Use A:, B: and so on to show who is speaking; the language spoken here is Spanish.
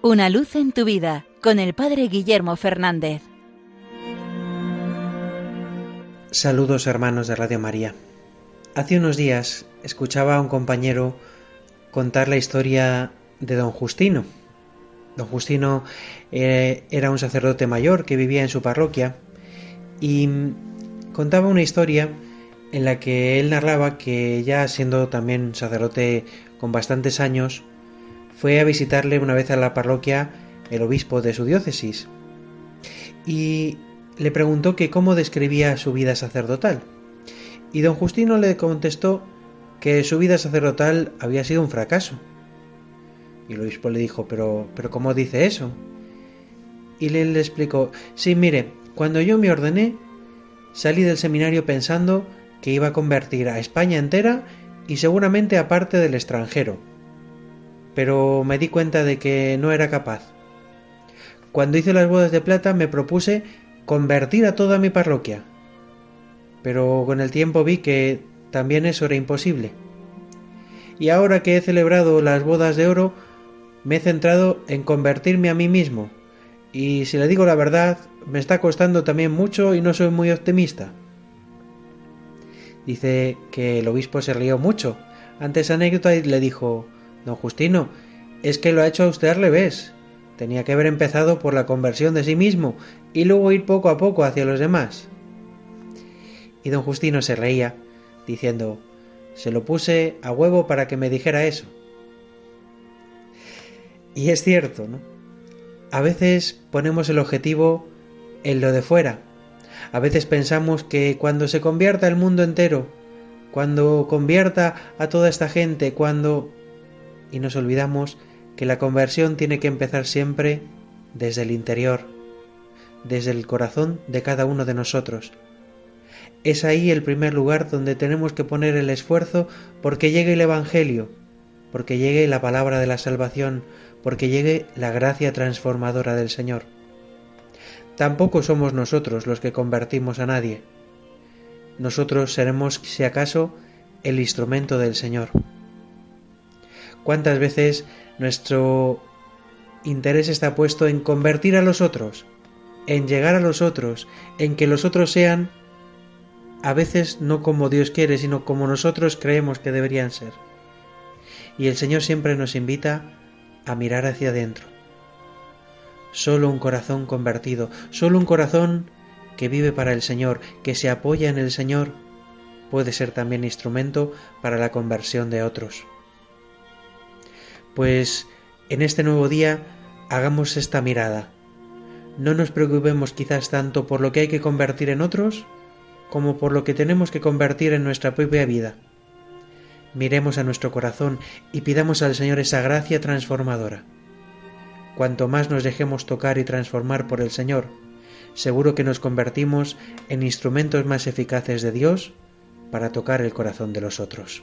A: Una luz en tu vida con el Padre Guillermo Fernández.
B: Saludos hermanos de Radio María. Hace unos días escuchaba a un compañero contar la historia de don Justino. Don Justino eh, era un sacerdote mayor que vivía en su parroquia y contaba una historia en la que él narraba que ya siendo también sacerdote con bastantes años, fue a visitarle una vez a la parroquia el obispo de su diócesis y le preguntó que cómo describía su vida sacerdotal. Y don Justino le contestó que su vida sacerdotal había sido un fracaso. Y el obispo le dijo, pero, pero ¿cómo dice eso? Y él le explicó, sí, mire, cuando yo me ordené, salí del seminario pensando que iba a convertir a España entera y seguramente aparte del extranjero. Pero me di cuenta de que no era capaz. Cuando hice las bodas de plata me propuse convertir a toda mi parroquia. Pero con el tiempo vi que también eso era imposible. Y ahora que he celebrado las bodas de oro, me he centrado en convertirme a mí mismo. Y si le digo la verdad, me está costando también mucho y no soy muy optimista. Dice que el obispo se rió mucho ante esa anécdota y le dijo, Don Justino, es que lo ha hecho a usted al revés. Tenía que haber empezado por la conversión de sí mismo y luego ir poco a poco hacia los demás. Y don Justino se reía, diciendo, se lo puse a huevo para que me dijera eso. Y es cierto, ¿no? A veces ponemos el objetivo en lo de fuera, a veces pensamos que cuando se convierta el mundo entero, cuando convierta a toda esta gente, cuando... Y nos olvidamos que la conversión tiene que empezar siempre desde el interior, desde el corazón de cada uno de nosotros. Es ahí el primer lugar donde tenemos que poner el esfuerzo porque llegue el Evangelio, porque llegue la palabra de la salvación, porque llegue la gracia transformadora del Señor. Tampoco somos nosotros los que convertimos a nadie. Nosotros seremos, si acaso, el instrumento del Señor. ¿Cuántas veces nuestro interés está puesto en convertir a los otros, en llegar a los otros, en que los otros sean a veces no como Dios quiere, sino como nosotros creemos que deberían ser? Y el Señor siempre nos invita a mirar hacia adentro Solo un corazón convertido, solo un corazón que vive para el Señor, que se apoya en el Señor, puede ser también instrumento para la conversión de otros. Pues en este nuevo día hagamos esta mirada. No nos preocupemos quizás tanto por lo que hay que convertir en otros como por lo que tenemos que convertir en nuestra propia vida. Miremos a nuestro corazón y pidamos al Señor esa gracia transformadora. Cuanto más nos dejemos tocar y transformar por el Señor, seguro que nos convertimos en instrumentos más eficaces de Dios para tocar el corazón de los otros.